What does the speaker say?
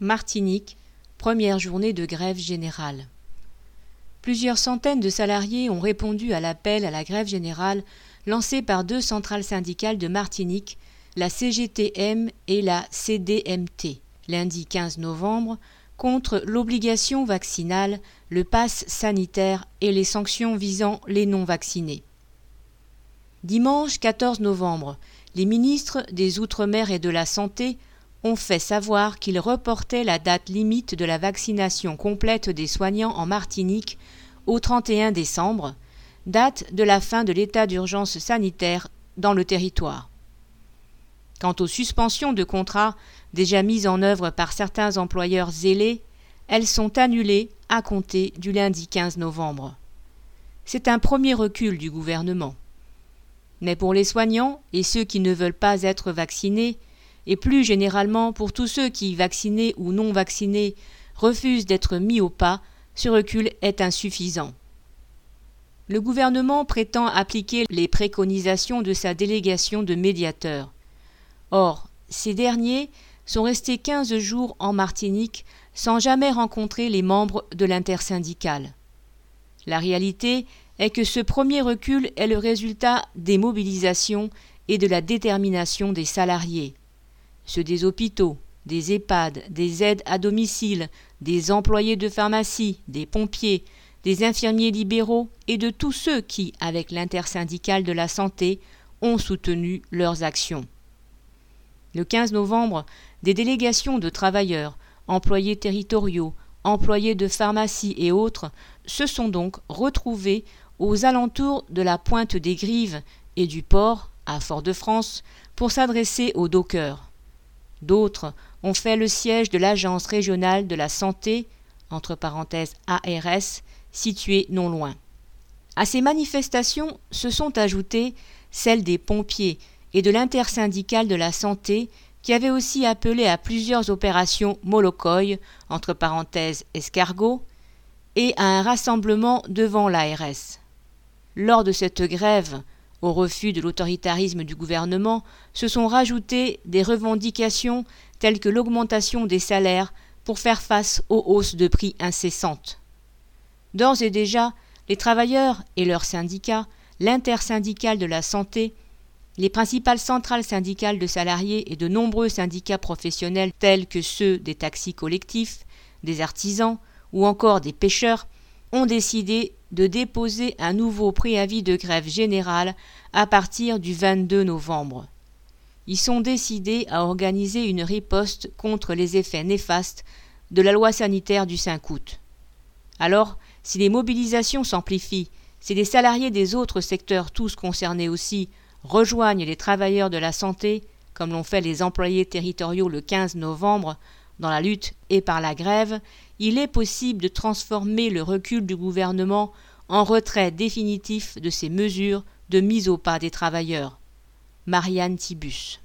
Martinique, première journée de grève générale. Plusieurs centaines de salariés ont répondu à l'appel à la grève générale lancé par deux centrales syndicales de Martinique, la CGTM et la CDMT, lundi 15 novembre, contre l'obligation vaccinale, le pass sanitaire et les sanctions visant les non-vaccinés. Dimanche 14 novembre, les ministres des Outre-mer et de la Santé ont fait savoir qu'ils reportaient la date limite de la vaccination complète des soignants en Martinique au 31 décembre, date de la fin de l'état d'urgence sanitaire dans le territoire. Quant aux suspensions de contrats déjà mises en œuvre par certains employeurs zélés, elles sont annulées à compter du lundi 15 novembre. C'est un premier recul du gouvernement. Mais pour les soignants et ceux qui ne veulent pas être vaccinés, et plus généralement pour tous ceux qui, vaccinés ou non vaccinés, refusent d'être mis au pas, ce recul est insuffisant. Le gouvernement prétend appliquer les préconisations de sa délégation de médiateurs. Or, ces derniers sont restés quinze jours en Martinique sans jamais rencontrer les membres de l'intersyndicale. La réalité est que ce premier recul est le résultat des mobilisations et de la détermination des salariés ceux des hôpitaux, des EHPAD, des aides à domicile, des employés de pharmacie, des pompiers, des infirmiers libéraux et de tous ceux qui, avec l'intersyndicale de la santé, ont soutenu leurs actions. Le 15 novembre, des délégations de travailleurs, employés territoriaux, employés de pharmacie et autres se sont donc retrouvés aux alentours de la pointe des Grives et du port, à Fort-de-France, pour s'adresser aux dockers. D'autres ont fait le siège de l'Agence régionale de la santé, entre parenthèses ARS, située non loin. À ces manifestations se sont ajoutées celles des pompiers et de l'intersyndicale de la santé qui avait aussi appelé à plusieurs opérations Molokoï, entre parenthèses escargot, et à un rassemblement devant l'ARS. Lors de cette grève, au refus de l'autoritarisme du gouvernement se sont rajoutées des revendications telles que l'augmentation des salaires pour faire face aux hausses de prix incessantes. D'ores et déjà, les travailleurs et leurs syndicats, l'intersyndicale de la santé, les principales centrales syndicales de salariés et de nombreux syndicats professionnels tels que ceux des taxis collectifs, des artisans ou encore des pêcheurs ont décidé de déposer un nouveau préavis de grève générale à partir du 22 novembre. Ils sont décidés à organiser une riposte contre les effets néfastes de la loi sanitaire du 5 août. Alors, si les mobilisations s'amplifient, si les salariés des autres secteurs tous concernés aussi rejoignent les travailleurs de la santé, comme l'ont fait les employés territoriaux le 15 novembre, dans la lutte et par la grève, il est possible de transformer le recul du gouvernement en retrait définitif de ces mesures de mise au pas des travailleurs. Marianne Tibus